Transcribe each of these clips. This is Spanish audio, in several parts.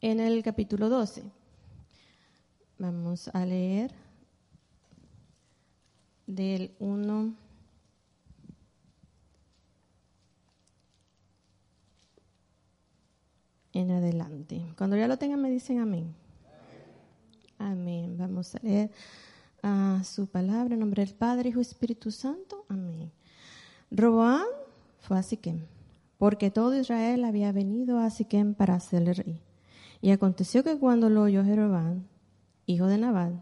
en el capítulo 12. Vamos a leer del 1 en adelante. Cuando ya lo tengan me dicen amén. Amén. Vamos a leer a su palabra en nombre del Padre, Hijo y Espíritu Santo. Amén. Roboán fue a Siquem, porque todo Israel había venido a Siquem para hacerle rey. Y aconteció que cuando lo oyó Jeroboam, hijo de Nabal,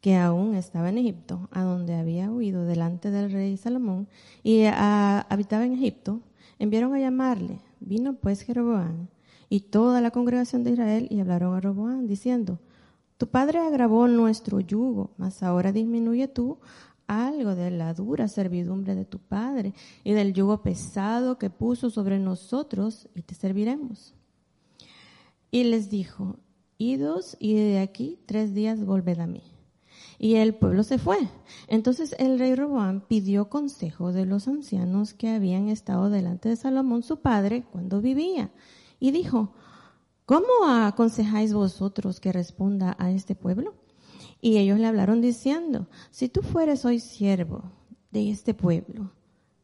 que aún estaba en Egipto, a donde había huido delante del rey Salomón, y habitaba en Egipto, enviaron a llamarle. Vino pues Jeroboam y toda la congregación de Israel y hablaron a Roboán, diciendo, Tu padre agravó nuestro yugo, mas ahora disminuye tú algo de la dura servidumbre de tu padre y del yugo pesado que puso sobre nosotros y te serviremos. Y les dijo, idos y de aquí tres días volved a mí. Y el pueblo se fue. Entonces el rey Roboán pidió consejo de los ancianos que habían estado delante de Salomón su padre cuando vivía y dijo, ¿cómo aconsejáis vosotros que responda a este pueblo? Y ellos le hablaron diciendo, si tú fueres hoy siervo de este pueblo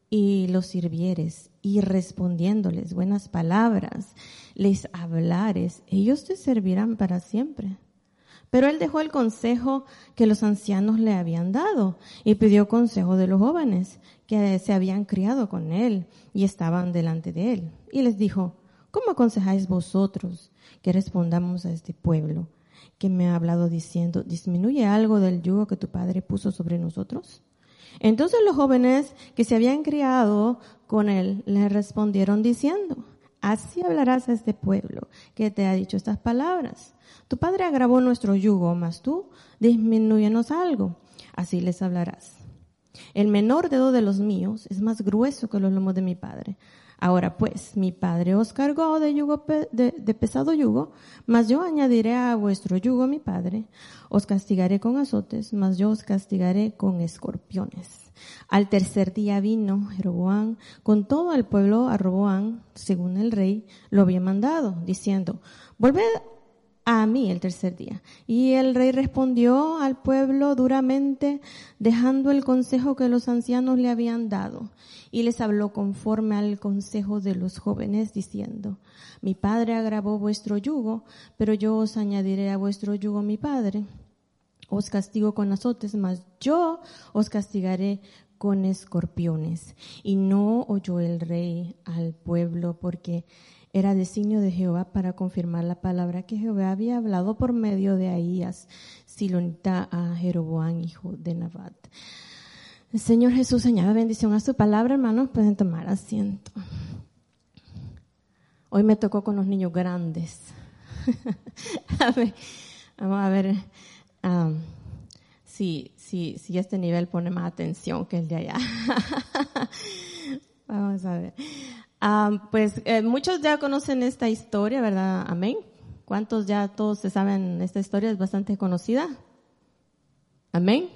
y los sirvieres y respondiéndoles buenas palabras, les hablares, ellos te servirán para siempre. Pero él dejó el consejo que los ancianos le habían dado y pidió consejo de los jóvenes que se habían criado con él y estaban delante de él. Y les dijo, ¿Cómo aconsejáis vosotros que respondamos a este pueblo que me ha hablado diciendo, disminuye algo del yugo que tu padre puso sobre nosotros? Entonces los jóvenes que se habían criado con él le respondieron diciendo, así hablarás a este pueblo que te ha dicho estas palabras. Tu padre agravó nuestro yugo, mas tú disminuyenos algo. Así les hablarás. El menor dedo de los míos es más grueso que los lomos de mi padre. Ahora pues, mi padre os cargó de, yugo, de, pesado yugo, mas yo añadiré a vuestro yugo, mi padre. Os castigaré con azotes, mas yo os castigaré con escorpiones. Al tercer día vino Jeroboam con todo el pueblo a Roboán, según el rey lo había mandado, diciendo, volved a mí el tercer día. Y el rey respondió al pueblo duramente, dejando el consejo que los ancianos le habían dado. Y les habló conforme al consejo de los jóvenes, diciendo, mi padre agravó vuestro yugo, pero yo os añadiré a vuestro yugo mi padre. Os castigo con azotes, mas yo os castigaré con escorpiones. Y no oyó el rey al pueblo porque era designio de Jehová para confirmar la palabra que Jehová había hablado por medio de Ahías, Silonita a Jeroboán, hijo de Nabat. El Señor Jesús añade bendición a su palabra, hermanos, pueden tomar asiento. Hoy me tocó con los niños grandes. vamos a ver um, si, si, si este nivel pone más atención que el de allá. vamos a ver. Ah, pues eh, muchos ya conocen esta historia, ¿verdad? Amén. ¿Cuántos ya todos se saben esta historia? Es bastante conocida. Amén.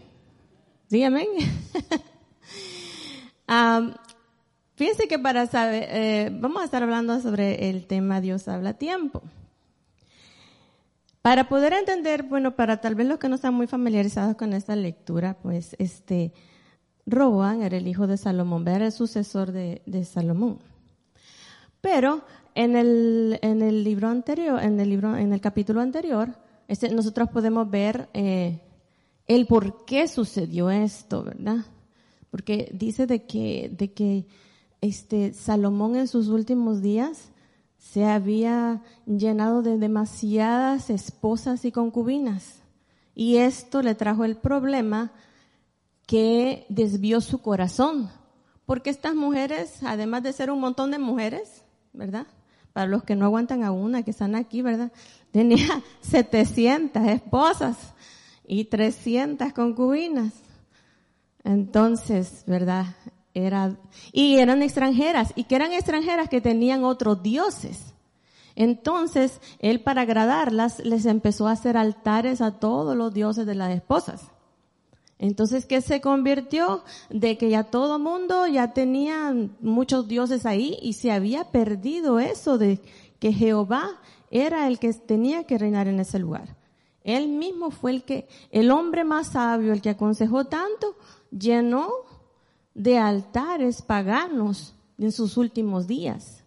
Sí, amén. fíjense que para saber, eh, vamos a estar hablando sobre el tema Dios habla tiempo. Para poder entender, bueno, para tal vez los que no están muy familiarizados con esta lectura, pues este, Roboán era el hijo de Salomón, era el sucesor de Salomón. Pero en el, en el libro anterior, en el libro, en el capítulo anterior, este, nosotros podemos ver eh, el por qué sucedió esto, ¿verdad? Porque dice de que, de que este Salomón en sus últimos días se había llenado de demasiadas esposas y concubinas. Y esto le trajo el problema que desvió su corazón. Porque estas mujeres, además de ser un montón de mujeres, ¿verdad? Para los que no aguantan a una, que están aquí, ¿verdad? Tenía 700 esposas y 300 concubinas. Entonces, ¿verdad? Era, y eran extranjeras, y que eran extranjeras que tenían otros dioses. Entonces, él para agradarlas les empezó a hacer altares a todos los dioses de las esposas. Entonces, ¿qué se convirtió? De que ya todo mundo ya tenía muchos dioses ahí y se había perdido eso de que Jehová era el que tenía que reinar en ese lugar. Él mismo fue el que, el hombre más sabio, el que aconsejó tanto, llenó de altares paganos en sus últimos días.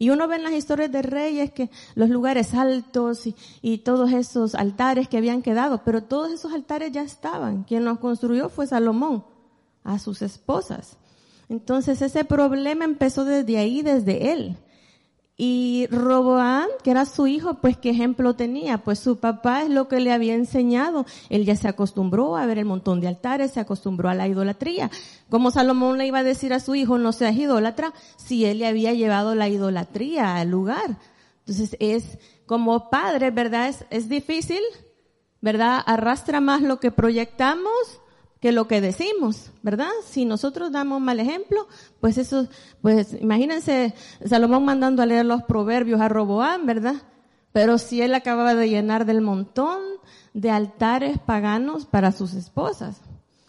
Y uno ve en las historias de reyes que los lugares altos y, todos esos altares que habían quedado, pero todos esos altares ya estaban. Quien los construyó fue Salomón, a sus esposas. Entonces ese problema empezó desde ahí, desde él. Y Roboán, que era su hijo, pues qué ejemplo tenía, pues su papá es lo que le había enseñado. Él ya se acostumbró a ver el montón de altares, se acostumbró a la idolatría. Como Salomón le iba a decir a su hijo, no seas idólatra, si él le había llevado la idolatría al lugar. Entonces es, como padre, ¿verdad? Es, es difícil, ¿verdad? Arrastra más lo que proyectamos que lo que decimos, ¿verdad? Si nosotros damos mal ejemplo, pues eso, pues imagínense Salomón mandando a leer los proverbios a Roboán, ¿verdad? Pero si él acababa de llenar del montón de altares paganos para sus esposas.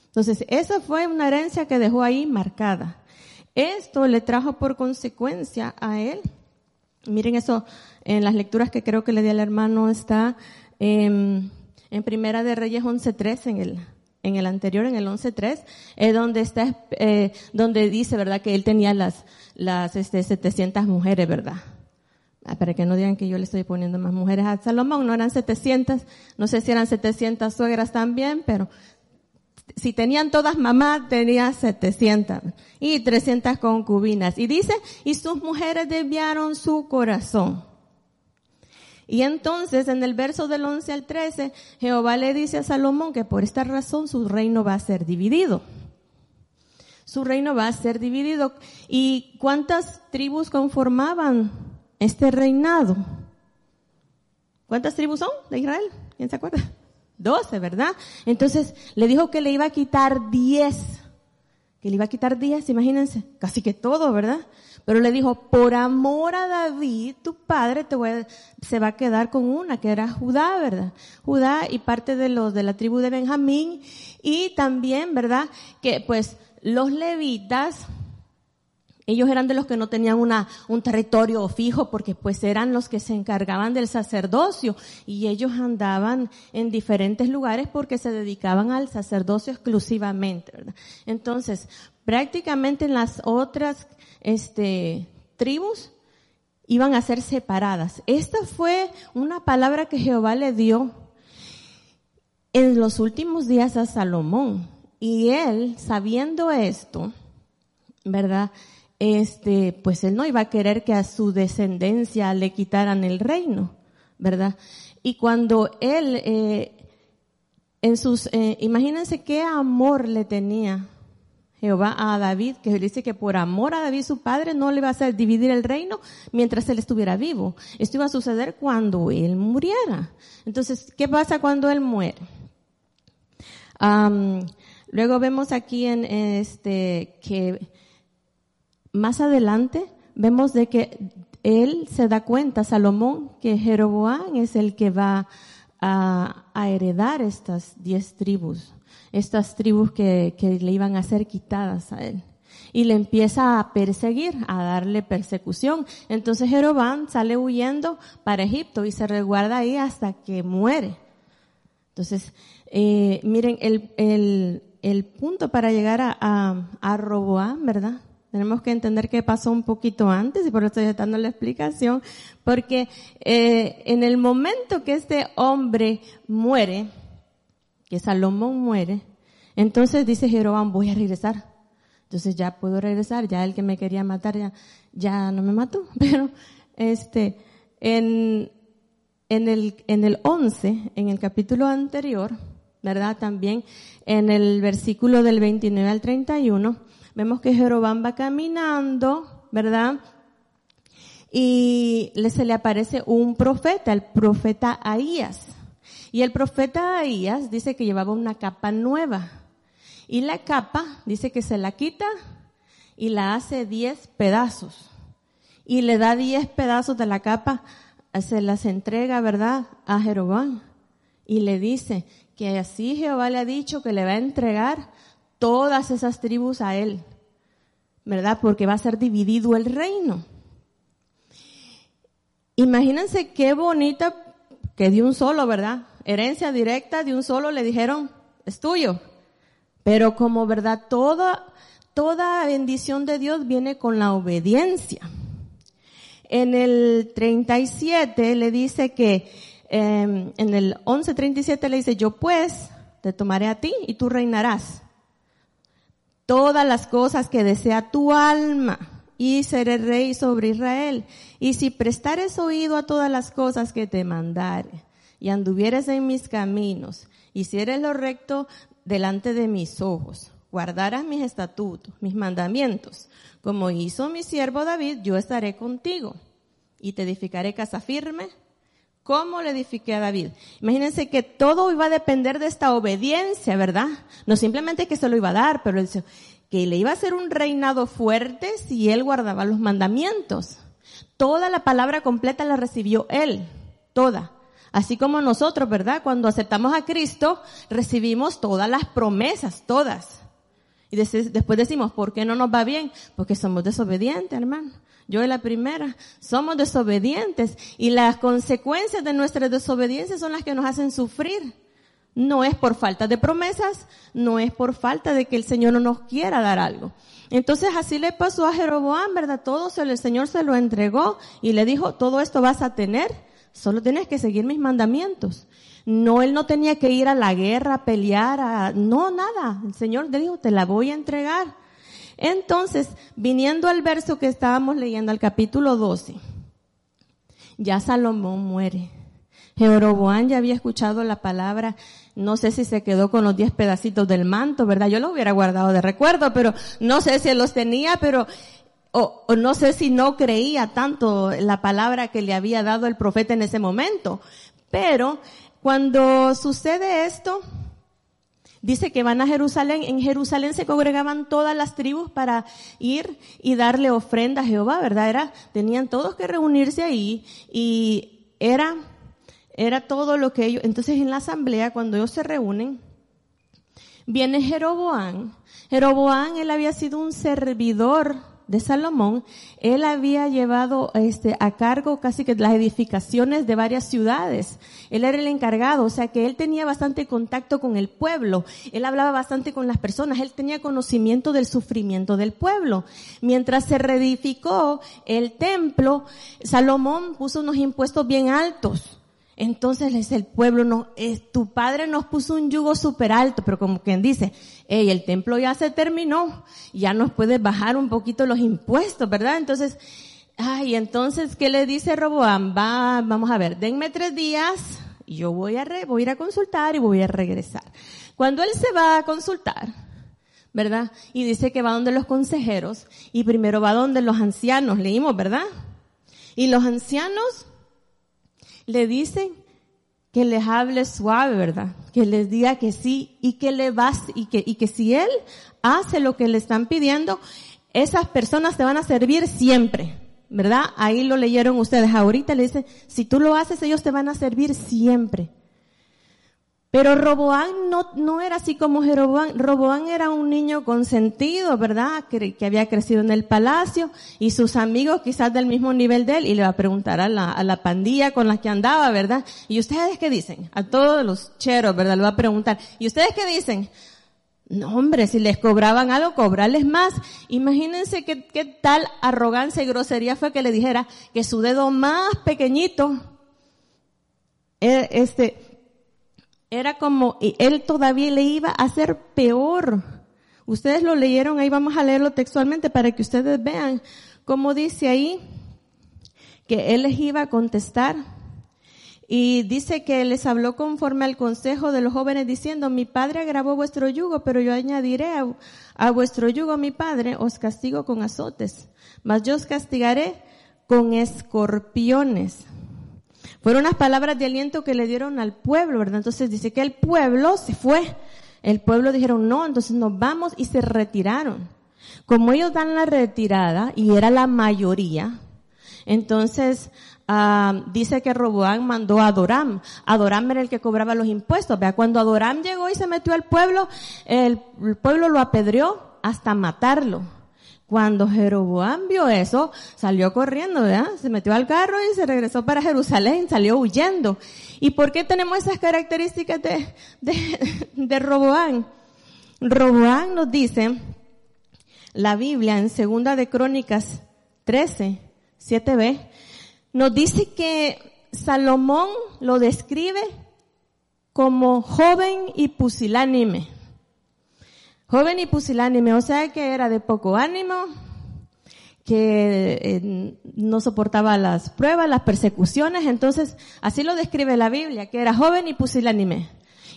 Entonces, esa fue una herencia que dejó ahí marcada. Esto le trajo por consecuencia a él. Miren eso en las lecturas que creo que le di al hermano está en, en Primera de Reyes 11.3 en el en el anterior, en el 11.3, es donde está, eh, donde dice, ¿verdad?, que él tenía las, las, este, 700 mujeres, ¿verdad? Ah, para que no digan que yo le estoy poniendo más mujeres a Salomón, no eran 700, no sé si eran 700 suegras también, pero si tenían todas mamás, tenía 700 y 300 concubinas. Y dice, y sus mujeres desviaron su corazón. Y entonces en el verso del 11 al 13, Jehová le dice a Salomón que por esta razón su reino va a ser dividido. Su reino va a ser dividido. ¿Y cuántas tribus conformaban este reinado? ¿Cuántas tribus son de Israel? ¿Quién se acuerda? Doce, ¿verdad? Entonces le dijo que le iba a quitar diez. Que le iba a quitar diez, imagínense. Casi que todo, ¿verdad? Pero le dijo, por amor a David, tu padre te se va a quedar con una, que era Judá, ¿verdad? Judá y parte de los de la tribu de Benjamín. Y también, ¿verdad? Que pues los levitas, ellos eran de los que no tenían una, un territorio fijo porque pues eran los que se encargaban del sacerdocio y ellos andaban en diferentes lugares porque se dedicaban al sacerdocio exclusivamente, ¿verdad? Entonces, prácticamente en las otras este, tribus iban a ser separadas. Esta fue una palabra que Jehová le dio en los últimos días a Salomón. Y él, sabiendo esto, ¿verdad? Este, pues él no iba a querer que a su descendencia le quitaran el reino, ¿verdad? Y cuando él, eh, en sus, eh, imagínense qué amor le tenía Jehová a David, que dice que por amor a David su padre no le va a hacer dividir el reino mientras él estuviera vivo. Esto iba a suceder cuando él muriera. Entonces, ¿qué pasa cuando él muere? luego vemos aquí en este que más adelante vemos de que él se da cuenta, Salomón, que Jeroboam es el que va a, a heredar estas diez tribus estas tribus que, que le iban a ser quitadas a él. Y le empieza a perseguir, a darle persecución. Entonces Jeroboam sale huyendo para Egipto y se resguarda ahí hasta que muere. Entonces, eh, miren, el, el, el, punto para llegar a, a, a Roboam, ¿verdad? Tenemos que entender qué pasó un poquito antes y por eso estoy dando la explicación, porque eh, en el momento que este hombre muere, que Salomón muere, entonces dice Jeroboam, voy a regresar. Entonces ya puedo regresar, ya el que me quería matar ya, ya no me mató. Pero, este, en, en el, en el 11, en el capítulo anterior, ¿verdad? También en el versículo del 29 al 31, vemos que Jeroboam va caminando, ¿verdad? Y se le aparece un profeta, el profeta Ahías. Y el profeta Ahías dice que llevaba una capa nueva. Y la capa dice que se la quita y la hace diez pedazos. Y le da diez pedazos de la capa, se las entrega, ¿verdad?, a Jeroboam. Y le dice que así Jehová le ha dicho que le va a entregar todas esas tribus a él, ¿verdad? Porque va a ser dividido el reino. Imagínense qué bonita que de un solo, ¿verdad? Herencia directa de un solo le dijeron, es tuyo. Pero como verdad, toda, toda bendición de Dios viene con la obediencia. En el 37 le dice que, em, en el 11.37 le dice, yo pues te tomaré a ti y tú reinarás. Todas las cosas que desea tu alma y seré rey sobre Israel. Y si prestares oído a todas las cosas que te mandare y anduvieres en mis caminos, hicieres lo recto delante de mis ojos, guardarás mis estatutos, mis mandamientos, como hizo mi siervo David, yo estaré contigo y te edificaré casa firme, como le edifiqué a David. Imagínense que todo iba a depender de esta obediencia, ¿verdad? No simplemente que se lo iba a dar, pero que le iba a ser un reinado fuerte si él guardaba los mandamientos. Toda la palabra completa la recibió él, toda. Así como nosotros, ¿verdad? Cuando aceptamos a Cristo, recibimos todas las promesas, todas. Y después decimos, ¿por qué no nos va bien? Porque somos desobedientes, hermano. Yo es la primera. Somos desobedientes y las consecuencias de nuestra desobediencia son las que nos hacen sufrir. No es por falta de promesas, no es por falta de que el Señor no nos quiera dar algo. Entonces así le pasó a Jeroboam, ¿verdad? Todo el Señor se lo entregó y le dijo, todo esto vas a tener Solo tienes que seguir mis mandamientos. No, él no tenía que ir a la guerra, a pelear, a, no, nada. El Señor le dijo, te la voy a entregar. Entonces, viniendo al verso que estábamos leyendo, al capítulo 12, ya Salomón muere. Jeroboam ya había escuchado la palabra, no sé si se quedó con los diez pedacitos del manto, ¿verdad? Yo lo hubiera guardado de recuerdo, pero no sé si los tenía, pero o, no sé si no creía tanto la palabra que le había dado el profeta en ese momento, pero cuando sucede esto, dice que van a Jerusalén, en Jerusalén se congregaban todas las tribus para ir y darle ofrenda a Jehová, ¿verdad? Era, tenían todos que reunirse ahí y era, era todo lo que ellos, entonces en la asamblea cuando ellos se reúnen, viene Jeroboán, Jeroboán, él había sido un servidor de Salomón, él había llevado este, a cargo casi que las edificaciones de varias ciudades. Él era el encargado, o sea que él tenía bastante contacto con el pueblo. Él hablaba bastante con las personas. Él tenía conocimiento del sufrimiento del pueblo. Mientras se reedificó el templo, Salomón puso unos impuestos bien altos. Entonces es el pueblo, no, es, tu padre nos puso un yugo súper alto, pero como quien dice, hey, el templo ya se terminó, ya nos puede bajar un poquito los impuestos, ¿verdad? Entonces, ay, entonces, ¿qué le dice Roboam? Va, vamos a ver, denme tres días, yo voy a, voy a ir a consultar y voy a regresar. Cuando él se va a consultar, ¿verdad? Y dice que va donde los consejeros, y primero va donde los ancianos, leímos, ¿verdad? Y los ancianos, le dicen que les hable suave, ¿verdad? Que les diga que sí y que le vas y que, y que si él hace lo que le están pidiendo, esas personas te van a servir siempre, ¿verdad? Ahí lo leyeron ustedes. Ahorita le dicen, si tú lo haces, ellos te van a servir siempre. Pero Roboán no, no era así como Jeroboán. Roboán era un niño consentido, ¿verdad? Que, que, había crecido en el palacio y sus amigos quizás del mismo nivel de él y le va a preguntar a la, a la pandilla con la que andaba, ¿verdad? ¿Y ustedes qué dicen? A todos los cheros, ¿verdad? Le va a preguntar. ¿Y ustedes qué dicen? No, hombre, si les cobraban algo, cobrarles más. Imagínense qué, qué tal arrogancia y grosería fue que le dijera que su dedo más pequeñito, eh, este, era como, él todavía le iba a hacer peor. Ustedes lo leyeron, ahí vamos a leerlo textualmente para que ustedes vean cómo dice ahí que él les iba a contestar. Y dice que les habló conforme al consejo de los jóvenes diciendo, mi padre agravó vuestro yugo, pero yo añadiré a, a vuestro yugo, mi padre, os castigo con azotes, mas yo os castigaré con escorpiones. Fueron unas palabras de aliento que le dieron al pueblo, ¿verdad? Entonces dice que el pueblo se fue. El pueblo dijeron no, entonces nos vamos y se retiraron. Como ellos dan la retirada, y era la mayoría, entonces uh, dice que Roboán mandó a Adoram. Adoram era el que cobraba los impuestos. Vea, cuando Adoram llegó y se metió al pueblo, el, el pueblo lo apedreó hasta matarlo. Cuando Jeroboam vio eso, salió corriendo, ¿verdad? Se metió al carro y se regresó para Jerusalén, salió huyendo. ¿Y por qué tenemos esas características de, de, de Roboam? Roboam nos dice, la Biblia en segunda de Crónicas 13, 7b, nos dice que Salomón lo describe como joven y pusilánime. Joven y pusilánime, o sea que era de poco ánimo, que eh, no soportaba las pruebas, las persecuciones, entonces así lo describe la Biblia, que era joven y pusilánime.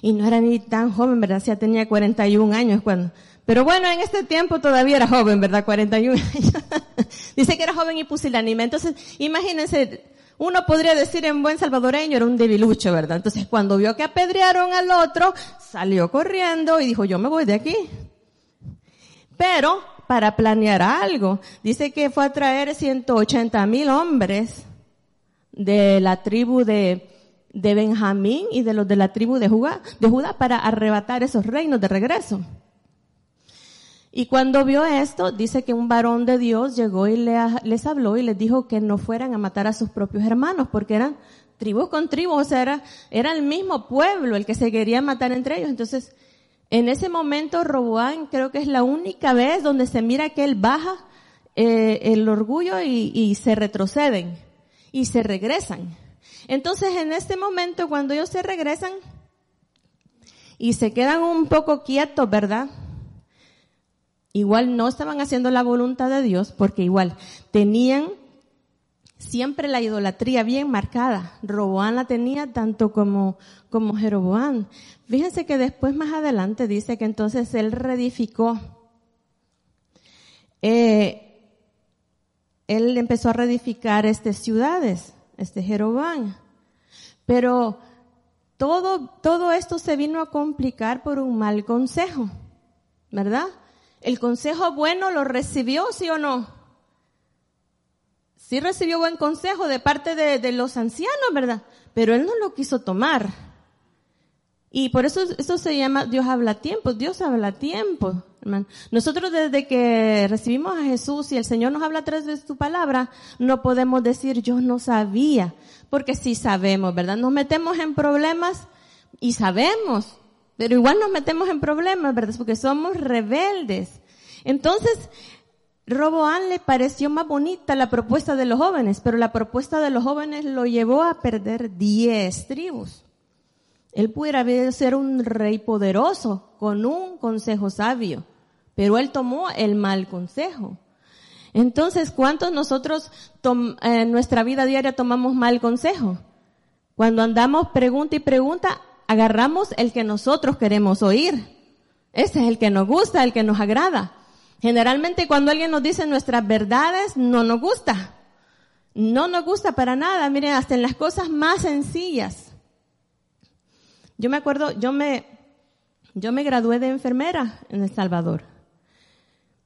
Y no era ni tan joven, ¿verdad? Ya tenía 41 años cuando... Pero bueno, en este tiempo todavía era joven, ¿verdad? 41 años. Dice que era joven y pusilánime. Entonces, imagínense, uno podría decir en buen salvadoreño era un debilucho, ¿verdad? Entonces cuando vio que apedrearon al otro, salió corriendo y dijo, yo me voy de aquí. Pero para planear algo, dice que fue a traer 180 mil hombres de la tribu de, de Benjamín y de los de la tribu de Judá, de Judá para arrebatar esos reinos de regreso. Y cuando vio esto, dice que un varón de Dios llegó y les habló y les dijo que no fueran a matar a sus propios hermanos, porque eran tribus con tribus, o sea, era, era el mismo pueblo el que se quería matar entre ellos. Entonces, en ese momento, Roboán creo que es la única vez donde se mira que él baja eh, el orgullo y, y se retroceden y se regresan. Entonces, en este momento, cuando ellos se regresan y se quedan un poco quietos, ¿verdad? igual no estaban haciendo la voluntad de Dios porque igual tenían siempre la idolatría bien marcada. Roboán la tenía tanto como, como Jeroboán. Fíjense que después más adelante dice que entonces él reedificó. Eh, él empezó a reedificar estas ciudades, este Jeroboán. Pero todo, todo esto se vino a complicar por un mal consejo, ¿verdad? ¿El consejo bueno lo recibió, sí o no? Sí recibió buen consejo de parte de, los ancianos, ¿verdad? Pero él no lo quiso tomar. Y por eso esto se llama Dios habla tiempo, Dios habla tiempo, hermano. Nosotros desde que recibimos a Jesús y el Señor nos habla a través de su palabra, no podemos decir yo no sabía, porque sí sabemos, ¿verdad? Nos metemos en problemas y sabemos, pero igual nos metemos en problemas, ¿verdad? Porque somos rebeldes. Entonces, Roboán le pareció más bonita la propuesta de los jóvenes, pero la propuesta de los jóvenes lo llevó a perder diez tribus. Él pudiera ser un rey poderoso con un consejo sabio, pero él tomó el mal consejo. Entonces, ¿cuántos nosotros en nuestra vida diaria tomamos mal consejo? Cuando andamos pregunta y pregunta, agarramos el que nosotros queremos oír. Ese es el que nos gusta, el que nos agrada. Generalmente cuando alguien nos dice nuestras verdades, no nos gusta. No nos gusta para nada. Miren, hasta en las cosas más sencillas. Yo me acuerdo, yo me, yo me gradué de enfermera en El Salvador.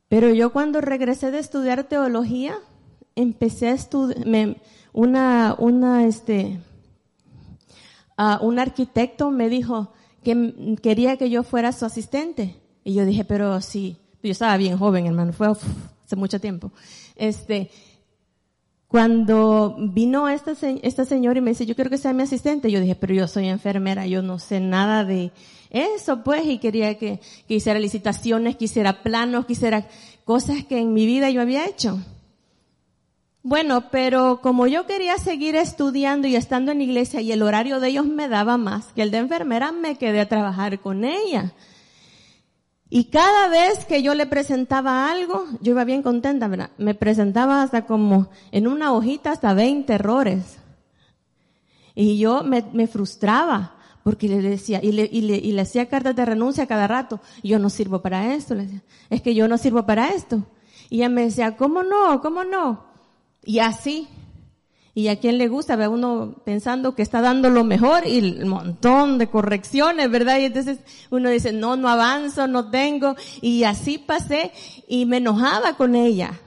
Pero yo cuando regresé de estudiar teología, empecé a estudiar, una, una, este, un arquitecto me dijo que quería que yo fuera su asistente. Y yo dije, pero sí, yo estaba bien joven, hermano, fue hace mucho tiempo. Este, cuando vino esta, señora y me dice, yo quiero que sea mi asistente, yo dije, pero yo soy enfermera, yo no sé nada de eso, pues, y quería que, que hiciera licitaciones, que hiciera planos, que hiciera cosas que en mi vida yo había hecho. Bueno, pero como yo quería seguir estudiando y estando en iglesia y el horario de ellos me daba más que el de enfermera, me quedé a trabajar con ella. Y cada vez que yo le presentaba algo, yo iba bien contenta, ¿verdad? Me presentaba hasta como en una hojita hasta 20 errores. Y yo me, frustraba porque le decía, y le hacía cartas de renuncia cada rato. Yo no sirvo para esto, le decía. Es que yo no sirvo para esto. Y ella me decía, ¿cómo no? ¿Cómo no? Y así. Y a quien le gusta, ve uno pensando que está dando lo mejor y el montón de correcciones, ¿verdad? Y entonces uno dice, no, no avanzo, no tengo. Y así pasé y me enojaba con ella.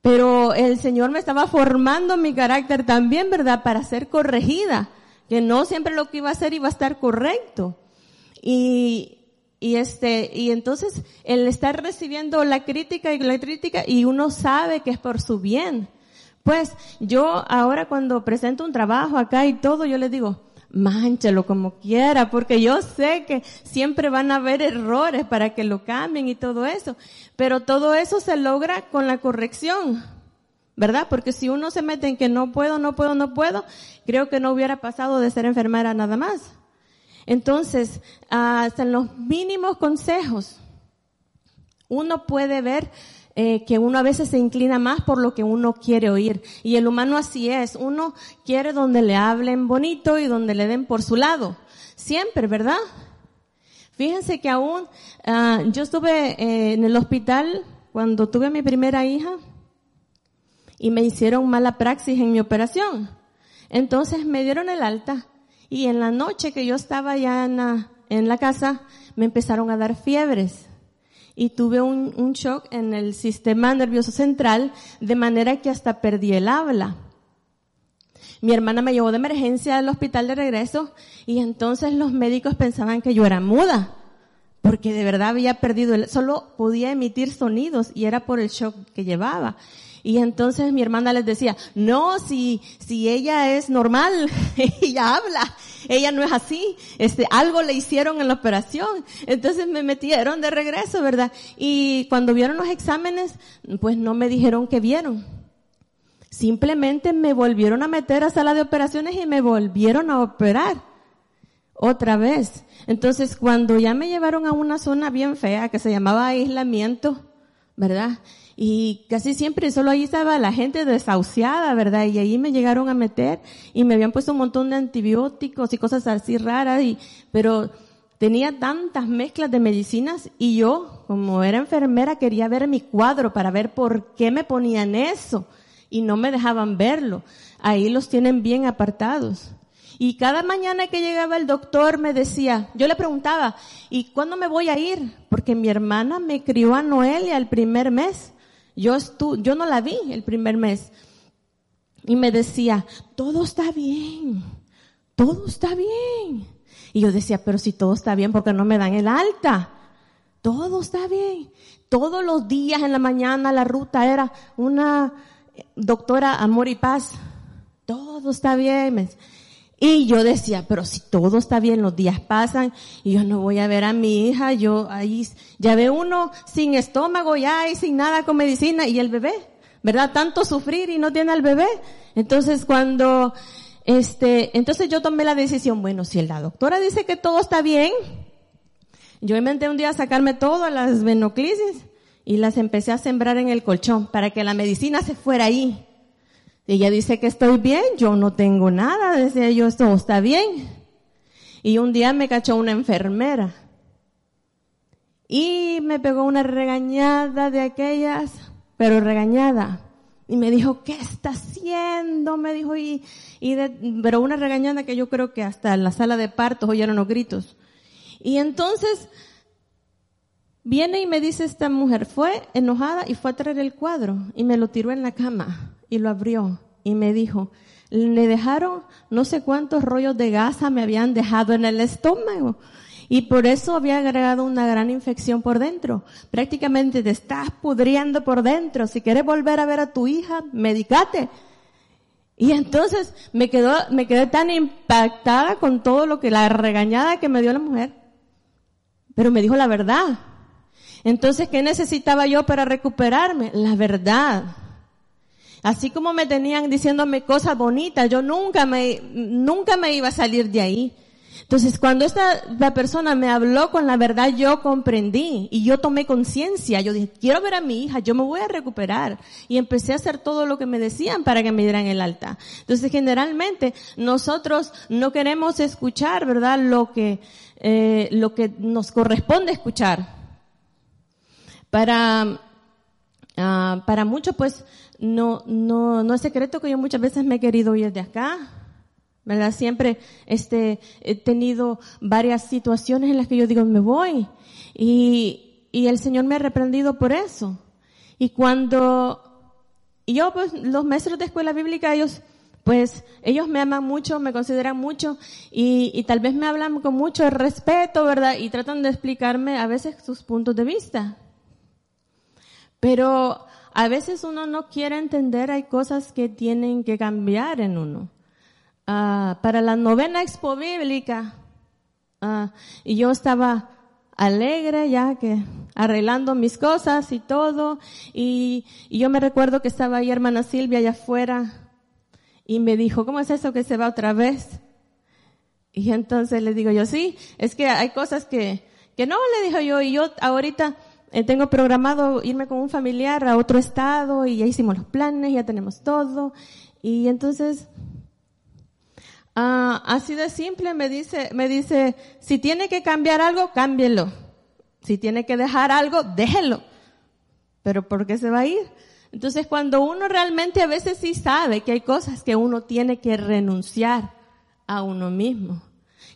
Pero el Señor me estaba formando mi carácter también, ¿verdad? Para ser corregida. Que no siempre lo que iba a hacer iba a estar correcto. Y y este, y entonces el estar recibiendo la crítica y la crítica y uno sabe que es por su bien. Pues yo ahora cuando presento un trabajo acá y todo, yo les digo, manchalo como quiera, porque yo sé que siempre van a haber errores para que lo cambien y todo eso. Pero todo eso se logra con la corrección, ¿verdad? Porque si uno se mete en que no puedo, no puedo, no puedo, creo que no hubiera pasado de ser enfermera nada más. Entonces, hasta en los mínimos consejos, uno puede ver eh, que uno a veces se inclina más por lo que uno quiere oír. Y el humano así es. Uno quiere donde le hablen bonito y donde le den por su lado. Siempre, ¿verdad? Fíjense que aún ah, yo estuve eh, en el hospital cuando tuve mi primera hija y me hicieron mala praxis en mi operación. Entonces me dieron el alta y en la noche que yo estaba ya en en la casa, me empezaron a dar fiebres. Y tuve un, shock en el sistema nervioso central, de manera que hasta perdí el habla. Mi hermana me llevó de emergencia al hospital de regreso y entonces los médicos pensaban que yo era muda, porque de verdad había perdido el, solo podía emitir sonidos y era por el shock que llevaba. Y entonces mi hermana les decía, no, si, si ella es normal, ella habla, ella no es así, este, algo le hicieron en la operación. Entonces me metieron de regreso, ¿verdad? Y cuando vieron los exámenes, pues no me dijeron que vieron. Simplemente me volvieron a meter a sala de operaciones y me volvieron a operar. Otra vez. Entonces cuando ya me llevaron a una zona bien fea que se llamaba aislamiento, ¿verdad? Y casi siempre solo ahí estaba la gente desahuciada, ¿verdad? Y ahí me llegaron a meter y me habían puesto un montón de antibióticos y cosas así raras y, pero tenía tantas mezclas de medicinas y yo, como era enfermera, quería ver mi cuadro para ver por qué me ponían eso y no me dejaban verlo. Ahí los tienen bien apartados. Y cada mañana que llegaba el doctor me decía, yo le preguntaba, ¿y cuándo me voy a ir? Porque mi hermana me crió a Noelia el primer mes. Yo, estu yo no la vi el primer mes. Y me decía, todo está bien, todo está bien. Y yo decía, pero si todo está bien, ¿por qué no me dan el alta? Todo está bien. Todos los días en la mañana la ruta era una doctora amor y paz. Todo está bien. Y yo decía, pero si todo está bien, los días pasan y yo no voy a ver a mi hija, yo ahí, ya ve uno sin estómago ya y sin nada con medicina y el bebé, ¿verdad? Tanto sufrir y no tiene al bebé. Entonces cuando, este, entonces yo tomé la decisión, bueno, si la doctora dice que todo está bien, yo inventé un día sacarme todas las venoclisis y las empecé a sembrar en el colchón para que la medicina se fuera ahí. Ella dice que estoy bien, yo no tengo nada, decía yo, esto está bien. Y un día me cachó una enfermera y me pegó una regañada de aquellas, pero regañada. Y me dijo, ¿qué está haciendo? Me dijo, y, y pero una regañada que yo creo que hasta en la sala de partos oyeron los gritos. Y entonces, viene y me dice esta mujer, fue enojada y fue a traer el cuadro y me lo tiró en la cama y lo abrió y me dijo, le dejaron no sé cuántos rollos de gasa me habían dejado en el estómago. Y por eso había agregado una gran infección por dentro. Prácticamente te estás pudriendo por dentro. Si quieres volver a ver a tu hija, medicate. Y entonces me quedó, me quedé tan impactada con todo lo que la regañada que me dio la mujer. Pero me dijo la verdad. Entonces, ¿qué necesitaba yo para recuperarme? La verdad. Así como me tenían diciéndome cosas bonitas, yo nunca me, nunca me iba a salir de ahí. Entonces, cuando esta, la persona me habló con la verdad, yo comprendí y yo tomé conciencia. Yo dije, quiero ver a mi hija, yo me voy a recuperar. Y empecé a hacer todo lo que me decían para que me dieran el alta. Entonces, generalmente, nosotros no queremos escuchar, ¿verdad? Lo que, eh, lo que nos corresponde escuchar. Para, uh, para muchos, pues, no, no, no es secreto que yo muchas veces me he querido ir de acá, ¿verdad? Siempre este, he tenido varias situaciones en las que yo digo, me voy. Y, y el Señor me ha reprendido por eso. Y cuando y yo, pues, los maestros de escuela bíblica, ellos pues ellos me aman mucho, me consideran mucho y, y, tal vez me hablan con mucho respeto, ¿verdad? Y tratan de explicarme a veces sus puntos de vista. Pero a veces uno no quiere entender, hay cosas que tienen que cambiar en uno. Ah, para la novena expo bíblica, ah, y yo estaba alegre ya que arreglando mis cosas y todo, y, y yo me recuerdo que estaba ahí hermana Silvia allá afuera, y me dijo, ¿cómo es eso que se va otra vez? Y entonces le digo yo, sí, es que hay cosas que, que no, le dijo yo, y yo ahorita eh, tengo programado irme con un familiar a otro estado y ya hicimos los planes, ya tenemos todo. Y entonces, ah, así de simple me dice, me dice, si tiene que cambiar algo, cámbielo. Si tiene que dejar algo, déjelo. Pero ¿por qué se va a ir? Entonces cuando uno realmente a veces sí sabe que hay cosas que uno tiene que renunciar a uno mismo,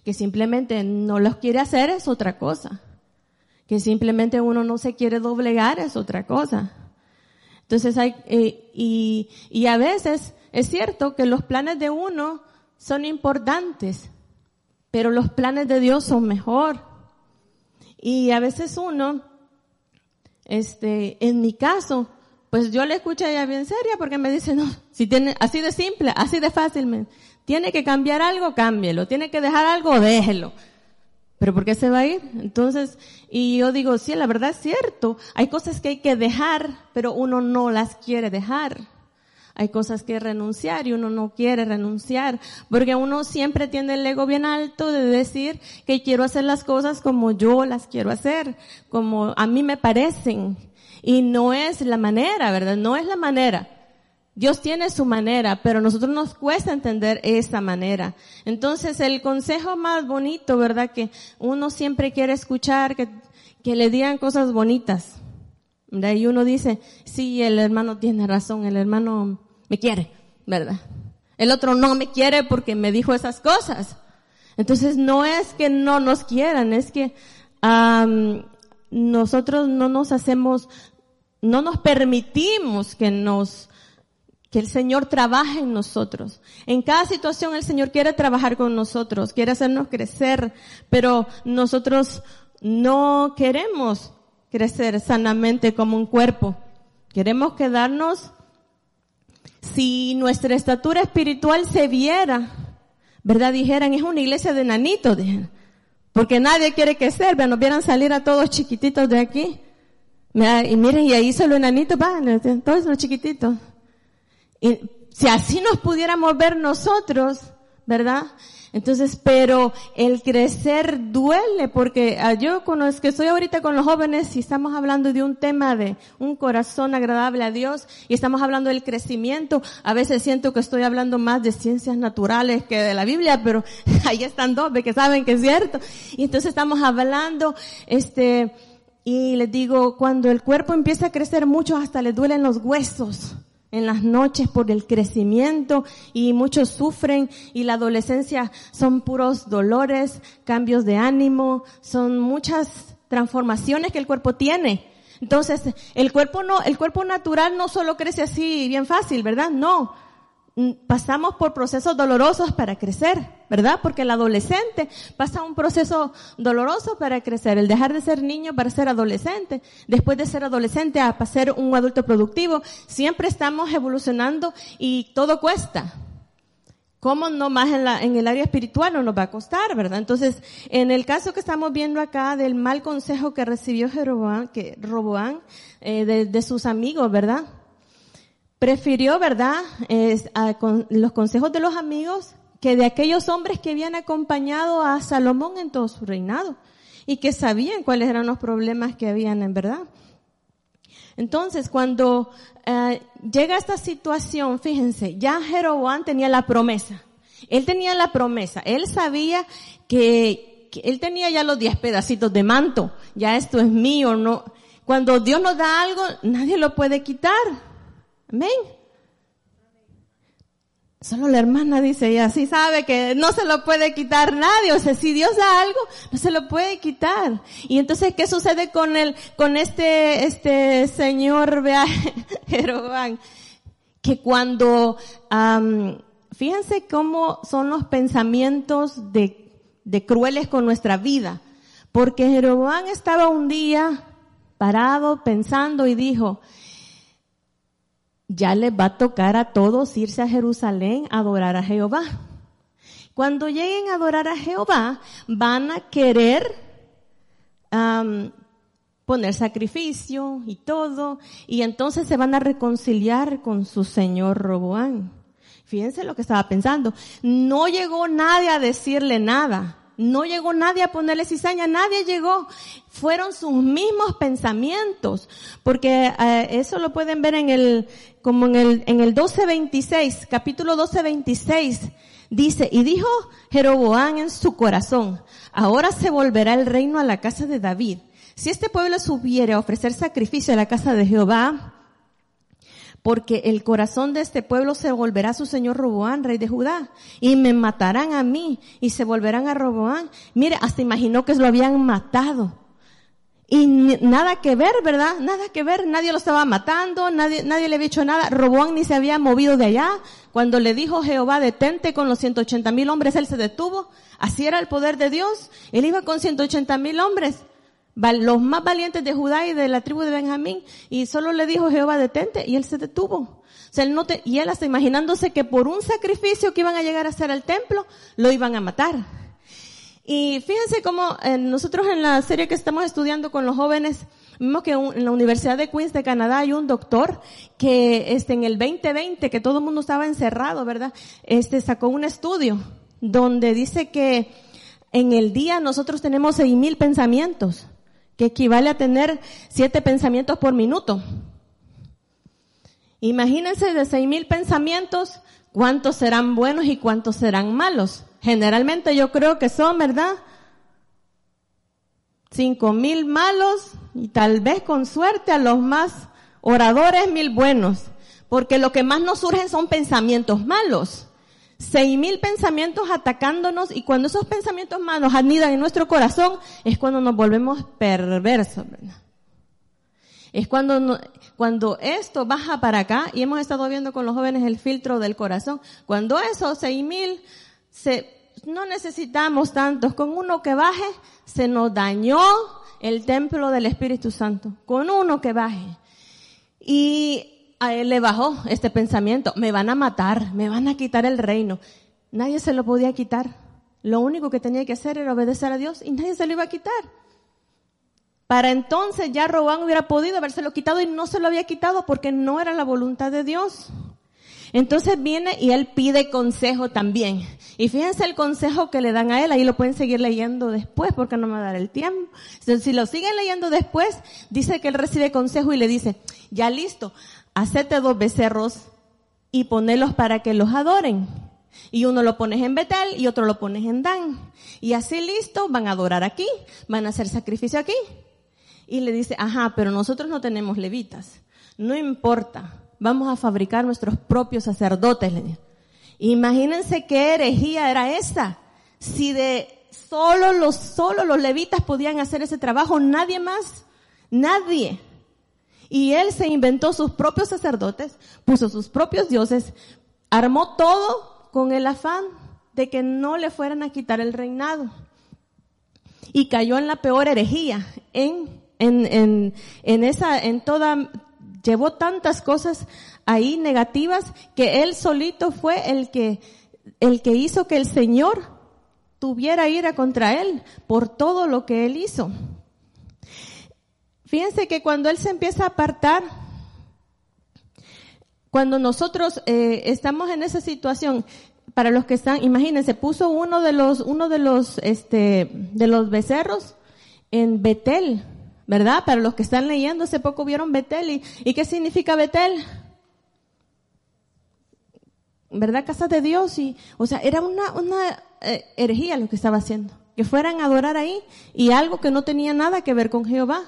que simplemente no los quiere hacer es otra cosa que simplemente uno no se quiere doblegar es otra cosa. Entonces hay, eh, y, y a veces es cierto que los planes de uno son importantes, pero los planes de Dios son mejor. Y a veces uno, este, en mi caso, pues yo le escucho a ella bien seria porque me dice, no, si tiene, así de simple, así de fácil, tiene que cambiar algo, cámbielo, tiene que dejar algo, déjelo. ¿Pero por qué se va a ir? Entonces, y yo digo, sí, la verdad es cierto. Hay cosas que hay que dejar, pero uno no las quiere dejar. Hay cosas que renunciar y uno no quiere renunciar, porque uno siempre tiene el ego bien alto de decir que quiero hacer las cosas como yo las quiero hacer, como a mí me parecen. Y no es la manera, ¿verdad? No es la manera. Dios tiene su manera, pero nosotros nos cuesta entender esa manera. Entonces, el consejo más bonito, ¿verdad? Que uno siempre quiere escuchar, que, que le digan cosas bonitas. ¿verdad? Y uno dice, sí, el hermano tiene razón, el hermano me quiere, ¿verdad? El otro no me quiere porque me dijo esas cosas. Entonces, no es que no nos quieran, es que nosotros no nos hacemos, no nos permitimos que nos el Señor trabaje en nosotros. En cada situación el Señor quiere trabajar con nosotros, quiere hacernos crecer, pero nosotros no queremos crecer sanamente como un cuerpo. Queremos quedarnos, si nuestra estatura espiritual se viera, ¿verdad? Dijeran, es una iglesia de nanitos, porque nadie quiere sirva, nos vieran salir a todos chiquititos de aquí. Y miren, y ahí solo enanitos todos los chiquititos. Si así nos pudiéramos ver nosotros, ¿verdad? Entonces, pero el crecer duele porque ah, yo con los que estoy ahorita con los jóvenes y estamos hablando de un tema de un corazón agradable a Dios y estamos hablando del crecimiento, a veces siento que estoy hablando más de ciencias naturales que de la Biblia, pero ahí están dos que saben que es cierto. Y entonces estamos hablando, este, y les digo, cuando el cuerpo empieza a crecer mucho hasta le duelen los huesos en las noches por el crecimiento y muchos sufren y la adolescencia son puros dolores, cambios de ánimo, son muchas transformaciones que el cuerpo tiene. Entonces, el cuerpo no, el cuerpo natural no solo crece así bien fácil, ¿verdad? No. Mm, pasamos por procesos dolorosos para crecer, ¿verdad? Porque el adolescente pasa un proceso doloroso para crecer, el dejar de ser niño para ser adolescente, después de ser adolescente a ser un adulto productivo, siempre estamos evolucionando y todo cuesta. ¿Cómo no más en, el área espiritual no nos va a costar, verdad? Entonces, en el caso que estamos viendo acá del mal consejo que recibió Jeroboam, que Roboán, eh, de sus amigos, ¿verdad? Prefirió, ¿verdad?, es, con los consejos de los amigos que de aquellos hombres que habían acompañado a Salomón en todo su reinado y que sabían cuáles eran los problemas que habían en verdad. Entonces, cuando eh, llega esta situación, fíjense, ya Jeroboam tenía la promesa. Él tenía la promesa. Él sabía que, que él tenía ya los diez pedacitos de manto. Ya esto es mío, no. Cuando Dios nos da algo, nadie lo puede quitar. Amén. Solo la hermana dice, y así sabe que no se lo puede quitar nadie. O sea, si Dios da algo, no se lo puede quitar. Y entonces, ¿qué sucede con el, con este, este señor, Jeroboam? Que cuando, fíjense cómo son los pensamientos de, de crueles con nuestra vida. Porque Jeroboam estaba un día parado pensando y dijo, ya les va a tocar a todos irse a Jerusalén a adorar a Jehová. Cuando lleguen a adorar a Jehová, van a querer poner sacrificio y todo, y entonces se van a reconciliar con su señor Roboán. Fíjense lo que estaba pensando. No llegó nadie a decirle nada. No llegó nadie a ponerle cizaña, nadie llegó. Fueron sus mismos pensamientos, porque eh, eso lo pueden ver en el, como en el, en el 12.26, capítulo 12.26, dice, y dijo Jeroboam en su corazón, ahora se volverá el reino a la casa de David. Si este pueblo subiere a ofrecer sacrificio a la casa de Jehová, porque el corazón de este pueblo se volverá a su señor Roboán, rey de Judá, y me matarán a mí, y se volverán a Roboán. Mire, hasta imaginó que lo habían matado. Y nada que ver, ¿verdad? Nada que ver, nadie lo estaba matando, nadie, nadie le había hecho nada. Roboán ni se había movido de allá. Cuando le dijo Jehová, detente con los 180 mil hombres, él se detuvo. Así era el poder de Dios. Él iba con 180 mil hombres los más valientes de Judá y de la tribu de Benjamín, y solo le dijo Jehová, detente, y él se detuvo. O sea, él no y él hasta imaginándose que por un sacrificio que iban a llegar a hacer al templo, lo iban a matar. Y fíjense cómo eh, nosotros en la serie que estamos estudiando con los jóvenes, vimos que en la Universidad de Queens de Canadá hay un doctor que este, en el 2020, que todo el mundo estaba encerrado, ¿verdad? Este sacó un estudio donde dice que en el día nosotros tenemos seis mil pensamientos que equivale a tener siete pensamientos por minuto. Imagínense de seis mil pensamientos, cuántos serán buenos y cuántos serán malos. Generalmente yo creo que son, ¿verdad? Cinco mil malos y tal vez con suerte a los más oradores mil buenos. Porque lo que más nos surgen son pensamientos malos seis mil pensamientos atacándonos y cuando esos pensamientos malos anidan en nuestro corazón es cuando nos volvemos perversos. Es cuando, cuando esto baja para acá y hemos estado viendo con los jóvenes el filtro del corazón. Cuando esos seis mil se, no necesitamos tantos, con uno que baje se nos dañó el templo del Espíritu Santo. Con uno que baje. Y a él le bajó este pensamiento, me van a matar, me van a quitar el reino. Nadie se lo podía quitar. Lo único que tenía que hacer era obedecer a Dios y nadie se lo iba a quitar. Para entonces ya Robán hubiera podido habérselo quitado y no se lo había quitado porque no era la voluntad de Dios. Entonces viene y él pide consejo también. Y fíjense el consejo que le dan a él, ahí lo pueden seguir leyendo después porque no me va a dar el tiempo. si lo siguen leyendo después, dice que él recibe consejo y le dice, ya listo, hacete dos becerros y ponelos para que los adoren. Y uno lo pones en Betel y otro lo pones en Dan. Y así listo, van a adorar aquí, van a hacer sacrificio aquí. Y le dice, ajá, pero nosotros no tenemos levitas. No importa, vamos a fabricar nuestros propios sacerdotes. Imagínense qué herejía era esa. Si de solo los, solo los levitas podían hacer ese trabajo, nadie más, nadie. Y él se inventó sus propios sacerdotes, puso sus propios dioses, armó todo con el afán de que no le fueran a quitar el reinado. Y cayó en la peor herejía, en, en, en, en esa, en toda, llevó tantas cosas ahí negativas que él solito fue el que, el que hizo que el Señor tuviera ira contra él por todo lo que él hizo. Fíjense que cuando Él se empieza a apartar, cuando nosotros eh, estamos en esa situación, para los que están, imagínense, puso uno de los, uno de los, este, de los becerros en Betel, ¿verdad? Para los que están leyendo, hace poco vieron Betel y, ¿qué significa Betel? ¿Verdad? Casa de Dios y, o sea, era una, una eh, herejía lo que estaba haciendo. Que fueran a adorar ahí y algo que no tenía nada que ver con Jehová.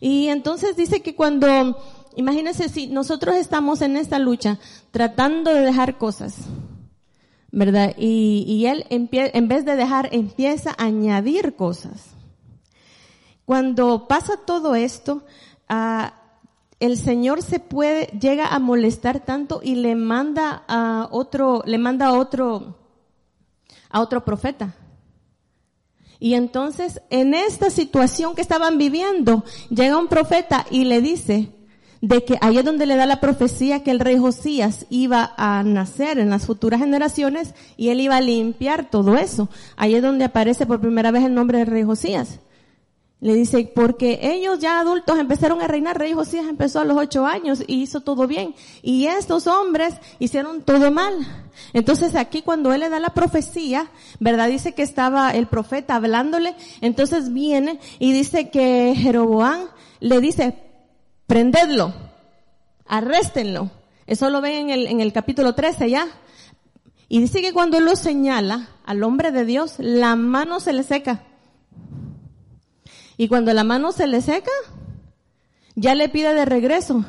Y entonces dice que cuando, imagínense si nosotros estamos en esta lucha tratando de dejar cosas, ¿verdad? Y, y él en vez de dejar empieza a añadir cosas. Cuando pasa todo esto, ah, el Señor se puede, llega a molestar tanto y le manda a otro, le manda a otro, a otro profeta. Y entonces, en esta situación que estaban viviendo, llega un profeta y le dice de que ahí es donde le da la profecía que el rey Josías iba a nacer en las futuras generaciones y él iba a limpiar todo eso. Ahí es donde aparece por primera vez el nombre del rey Josías. Le dice, porque ellos ya adultos empezaron a reinar, rey Josías empezó a los ocho años y hizo todo bien. Y estos hombres hicieron todo mal. Entonces aquí cuando él le da la profecía, ¿verdad? Dice que estaba el profeta hablándole, entonces viene y dice que Jeroboam le dice, prendedlo, arréstenlo. Eso lo ven en el, en el capítulo 13 ya. Y dice que cuando él lo señala al hombre de Dios, la mano se le seca. Y cuando la mano se le seca, ya le pide de regreso,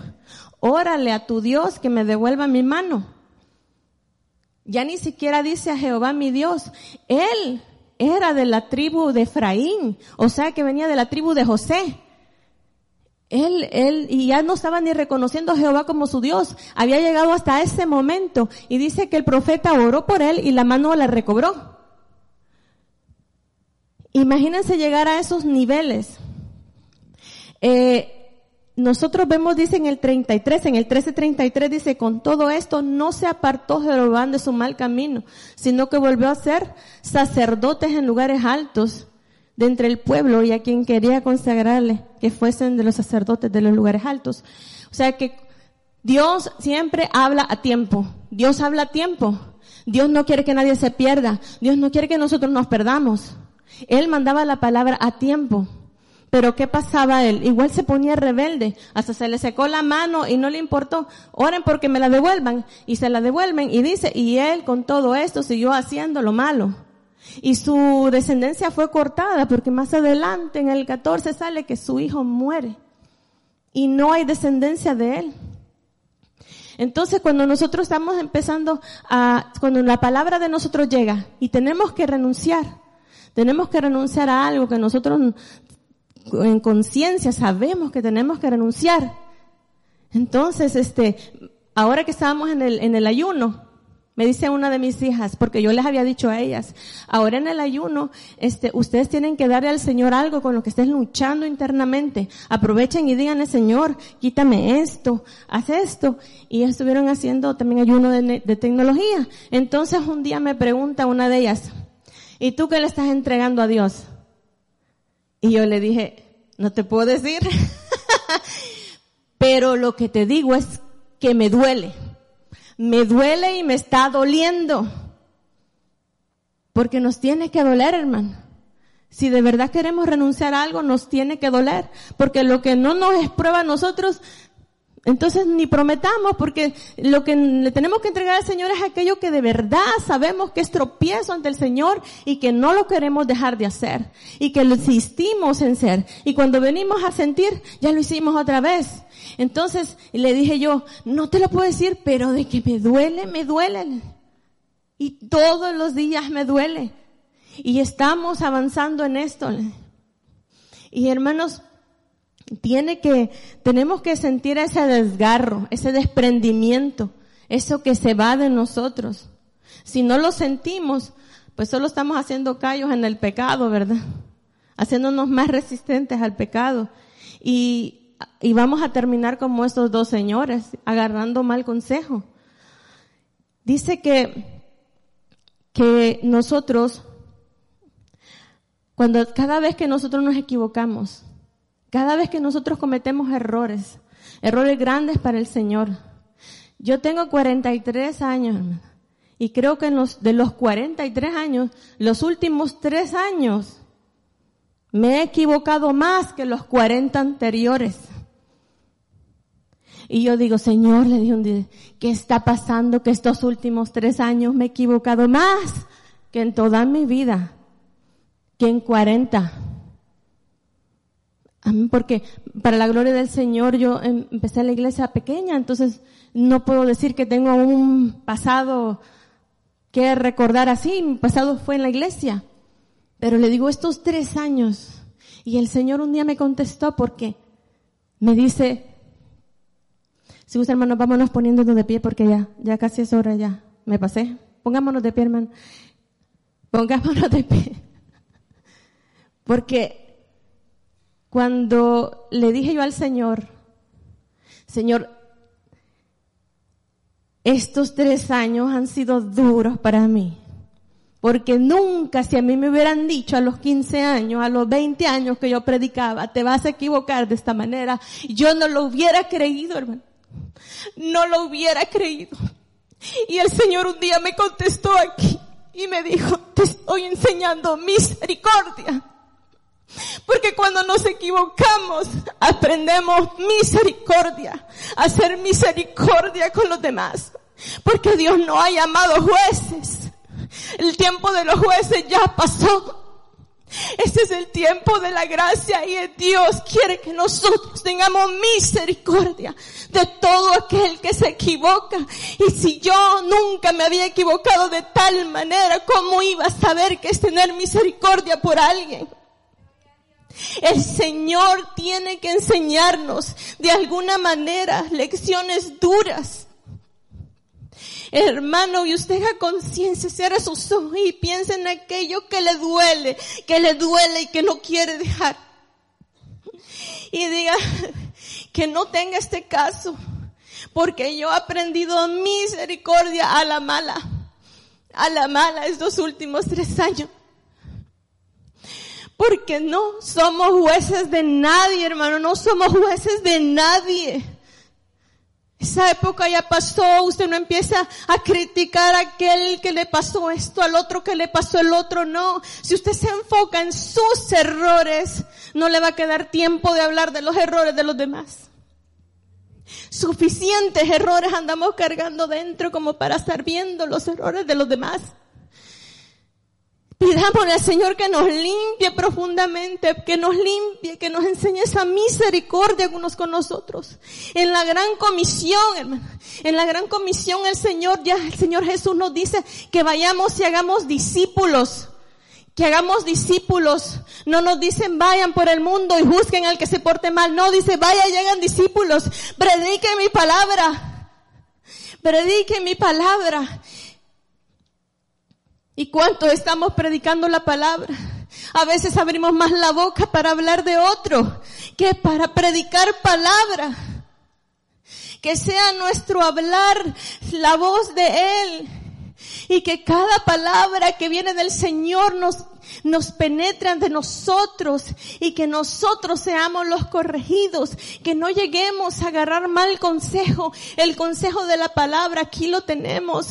órale a tu Dios que me devuelva mi mano. Ya ni siquiera dice a Jehová mi Dios. Él era de la tribu de Efraín, o sea que venía de la tribu de José. Él, él, y ya no estaba ni reconociendo a Jehová como su Dios. Había llegado hasta ese momento y dice que el profeta oró por él y la mano la recobró. Imagínense llegar a esos niveles. Eh, nosotros vemos, dice en el 33, en el 1333 dice, con todo esto no se apartó Jeroboam de su mal camino, sino que volvió a ser sacerdotes en lugares altos de entre el pueblo y a quien quería consagrarle que fuesen de los sacerdotes de los lugares altos. O sea que Dios siempre habla a tiempo. Dios habla a tiempo. Dios no quiere que nadie se pierda. Dios no quiere que nosotros nos perdamos. Él mandaba la palabra a tiempo. Pero ¿qué pasaba él? Igual se ponía rebelde, hasta se le secó la mano y no le importó. Oren porque me la devuelvan y se la devuelven y dice, y él con todo esto siguió haciendo lo malo. Y su descendencia fue cortada porque más adelante en el 14 sale que su hijo muere y no hay descendencia de él. Entonces cuando nosotros estamos empezando a, cuando la palabra de nosotros llega y tenemos que renunciar, tenemos que renunciar a algo que nosotros en conciencia sabemos que tenemos que renunciar. Entonces, este, ahora que estábamos en el, en el ayuno, me dice una de mis hijas, porque yo les había dicho a ellas, ahora en el ayuno, este, ustedes tienen que darle al Señor algo con lo que estén luchando internamente. Aprovechen y díganle, Señor, quítame esto, haz esto. Y estuvieron haciendo también ayuno de, de tecnología. Entonces un día me pregunta una de ellas, ¿y tú qué le estás entregando a Dios? Y yo le dije, no te puedo decir, pero lo que te digo es que me duele. Me duele y me está doliendo. Porque nos tiene que doler, hermano. Si de verdad queremos renunciar a algo, nos tiene que doler. Porque lo que no nos es prueba a nosotros, entonces ni prometamos porque lo que le tenemos que entregar al Señor es aquello que de verdad sabemos que es tropiezo ante el Señor y que no lo queremos dejar de hacer y que lo insistimos en ser. Y cuando venimos a sentir, ya lo hicimos otra vez. Entonces le dije yo, no te lo puedo decir, pero de que me duele, me duele. Y todos los días me duele. Y estamos avanzando en esto. Y hermanos, tiene que, tenemos que sentir ese desgarro, ese desprendimiento, eso que se va de nosotros. Si no lo sentimos, pues solo estamos haciendo callos en el pecado, ¿verdad? Haciéndonos más resistentes al pecado. Y, y vamos a terminar como estos dos señores, agarrando mal consejo. Dice que, que nosotros, cuando cada vez que nosotros nos equivocamos, cada vez que nosotros cometemos errores, errores grandes para el Señor. Yo tengo 43 años, y creo que en los, de los 43 años, los últimos tres años, me he equivocado más que los 40 anteriores. Y yo digo, Señor, le día, ¿qué está pasando que estos últimos tres años me he equivocado más que en toda mi vida? Que en 40. Porque para la gloria del Señor yo em, empecé en la iglesia pequeña, entonces no puedo decir que tengo un pasado que recordar así, mi pasado fue en la iglesia. Pero le digo estos tres años y el Señor un día me contestó porque me dice, Si gusta, hermanos, vámonos poniéndonos de pie porque ya, ya casi es hora, ya. Me pasé. Pongámonos de pie, hermano. Pongámonos de pie. Porque cuando le dije yo al Señor, Señor, estos tres años han sido duros para mí. Porque nunca si a mí me hubieran dicho a los 15 años, a los 20 años que yo predicaba, te vas a equivocar de esta manera, yo no lo hubiera creído, hermano. No lo hubiera creído. Y el Señor un día me contestó aquí y me dijo, te estoy enseñando misericordia. Porque cuando nos equivocamos, aprendemos misericordia, hacer misericordia con los demás. Porque Dios no ha llamado jueces. El tiempo de los jueces ya pasó. Este es el tiempo de la gracia y Dios quiere que nosotros tengamos misericordia de todo aquel que se equivoca. Y si yo nunca me había equivocado de tal manera, ¿cómo iba a saber que es tener misericordia por alguien? El Señor tiene que enseñarnos de alguna manera lecciones duras. Hermano, y usted haga conciencia, cierre sus ojos y piense en aquello que le duele, que le duele y que no quiere dejar. Y diga que no tenga este caso, porque yo he aprendido misericordia a la mala, a la mala estos últimos tres años. Porque no somos jueces de nadie, hermano, no somos jueces de nadie. Esa época ya pasó, usted no empieza a criticar a aquel que le pasó esto, al otro que le pasó el otro, no. Si usted se enfoca en sus errores, no le va a quedar tiempo de hablar de los errores de los demás. Suficientes errores andamos cargando dentro como para estar viendo los errores de los demás. Pidámosle al Señor que nos limpie profundamente, que nos limpie, que nos enseñe esa misericordia unos con nosotros. En la gran comisión, hermano, en la gran comisión el Señor, ya el Señor Jesús nos dice que vayamos y hagamos discípulos. Que hagamos discípulos. No nos dicen vayan por el mundo y juzguen al que se porte mal. No, dice vaya y hagan discípulos. Prediquen mi palabra. Prediquen mi palabra. ¿Y cuánto estamos predicando la palabra? A veces abrimos más la boca para hablar de otro que para predicar palabra. Que sea nuestro hablar la voz de Él. Y que cada palabra que viene del Señor nos, nos penetre ante nosotros y que nosotros seamos los corregidos, que no lleguemos a agarrar mal consejo. El consejo de la palabra aquí lo tenemos.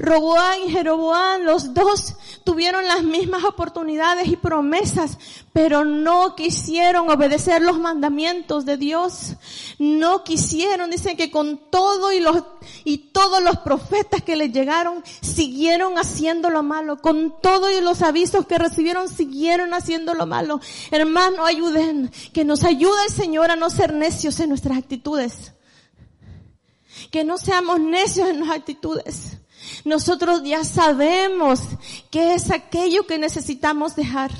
Roboán y Jeroboán, los dos tuvieron las mismas oportunidades y promesas, pero no quisieron obedecer los mandamientos de Dios. No quisieron, dicen que con todo y los, y todos los profetas que les llegaron, siguieron haciendo lo malo. Con todo y los avisos que recibieron, siguieron haciendo lo malo. Hermano, ayuden, que nos ayude el Señor a no ser necios en nuestras actitudes. Que no seamos necios en nuestras actitudes. Nosotros ya sabemos qué es aquello que necesitamos dejar.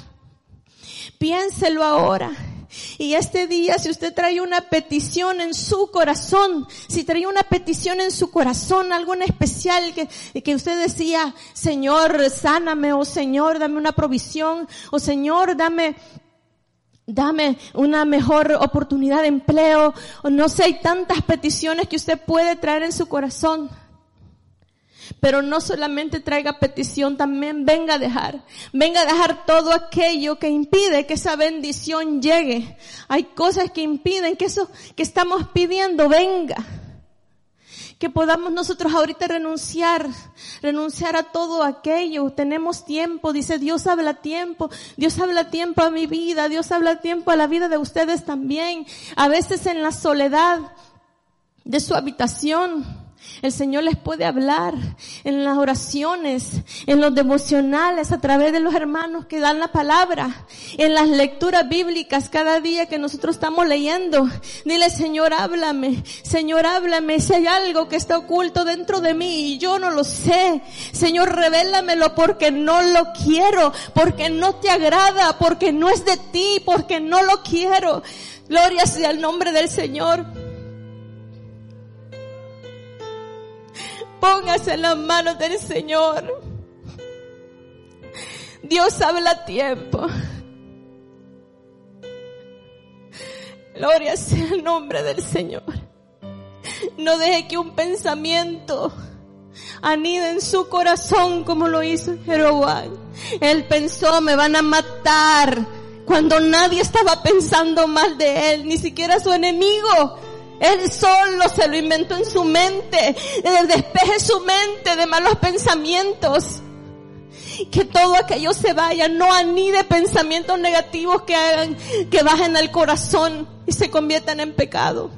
Piénselo ahora. Y este día, si usted trae una petición en su corazón, si trae una petición en su corazón, algo en especial que, que usted decía, Señor, sáname, o Señor, dame una provisión, o Señor, dame, dame una mejor oportunidad de empleo, o no sé, hay tantas peticiones que usted puede traer en su corazón. Pero no solamente traiga petición, también venga a dejar. Venga a dejar todo aquello que impide que esa bendición llegue. Hay cosas que impiden que eso que estamos pidiendo venga. Que podamos nosotros ahorita renunciar, renunciar a todo aquello. Tenemos tiempo, dice Dios habla tiempo. Dios habla tiempo a mi vida, Dios habla tiempo a la vida de ustedes también. A veces en la soledad de su habitación el Señor les puede hablar en las oraciones, en los devocionales, a través de los hermanos que dan la palabra, en las lecturas bíblicas cada día que nosotros estamos leyendo. Dile, Señor, háblame. Señor, háblame. Si hay algo que está oculto dentro de mí y yo no lo sé. Señor, revélamelo porque no lo quiero, porque no te agrada, porque no es de ti, porque no lo quiero. Gloria sea el nombre del Señor. Póngase en las manos del Señor. Dios habla a tiempo. Gloria sea el nombre del Señor. No deje que un pensamiento anide en su corazón como lo hizo Jeroboam. Él pensó, me van a matar, cuando nadie estaba pensando mal de él, ni siquiera su enemigo. Él solo se lo inventó en su mente. Despeje su mente de malos pensamientos. Que todo aquello se vaya. No anide pensamientos negativos que hagan que bajen al corazón y se conviertan en pecado.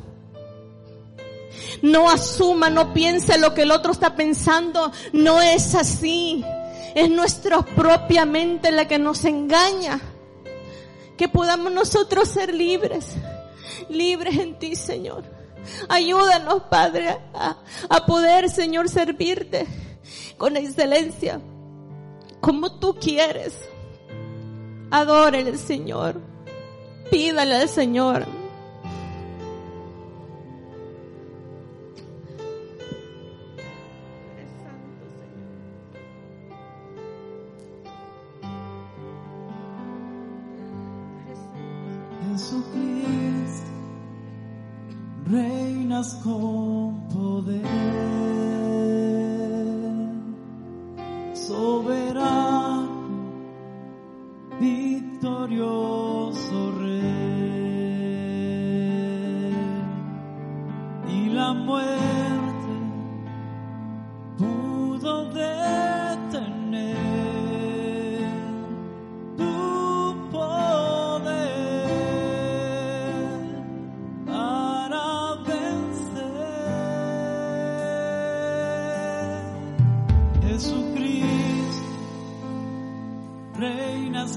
No asuma, no piense lo que el otro está pensando. No es así. Es nuestra propia mente la que nos engaña. Que podamos nosotros ser libres. Libres en ti, Señor. Ayúdanos, Padre, a, poder, Señor, servirte con excelencia. Como tú quieres. Adórele, Señor. Pídale al Señor. Reinas con poder, soberano, victorioso rey, y la muerte pudo detener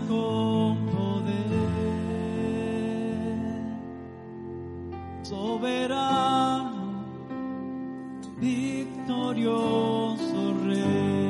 con poder, soberano, victorioso rey,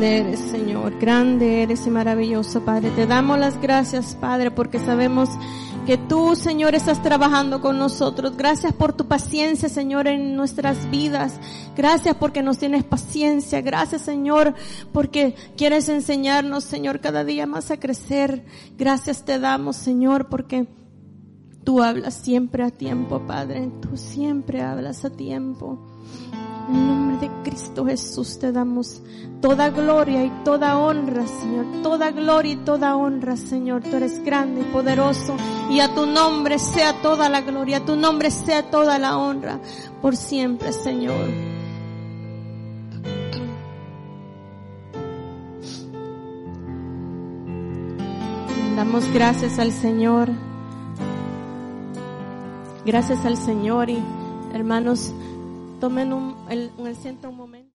Grande eres, Señor, grande eres y maravilloso, Padre. Te damos las gracias, Padre, porque sabemos que tú, Señor, estás trabajando con nosotros. Gracias por tu paciencia, Señor, en nuestras vidas. Gracias porque nos tienes paciencia. Gracias, Señor, porque quieres enseñarnos, Señor, cada día más a crecer. Gracias te damos, Señor, porque tú hablas siempre a tiempo, Padre. Tú siempre hablas a tiempo. En nombre de Cristo Jesús te damos toda gloria y toda honra, Señor. Toda gloria y toda honra, Señor. Tú eres grande y poderoso. Y a tu nombre sea toda la gloria, a tu nombre sea toda la honra. Por siempre, Señor. Damos gracias al Señor. Gracias al Señor y hermanos, tomen un, el, un asiento un momento.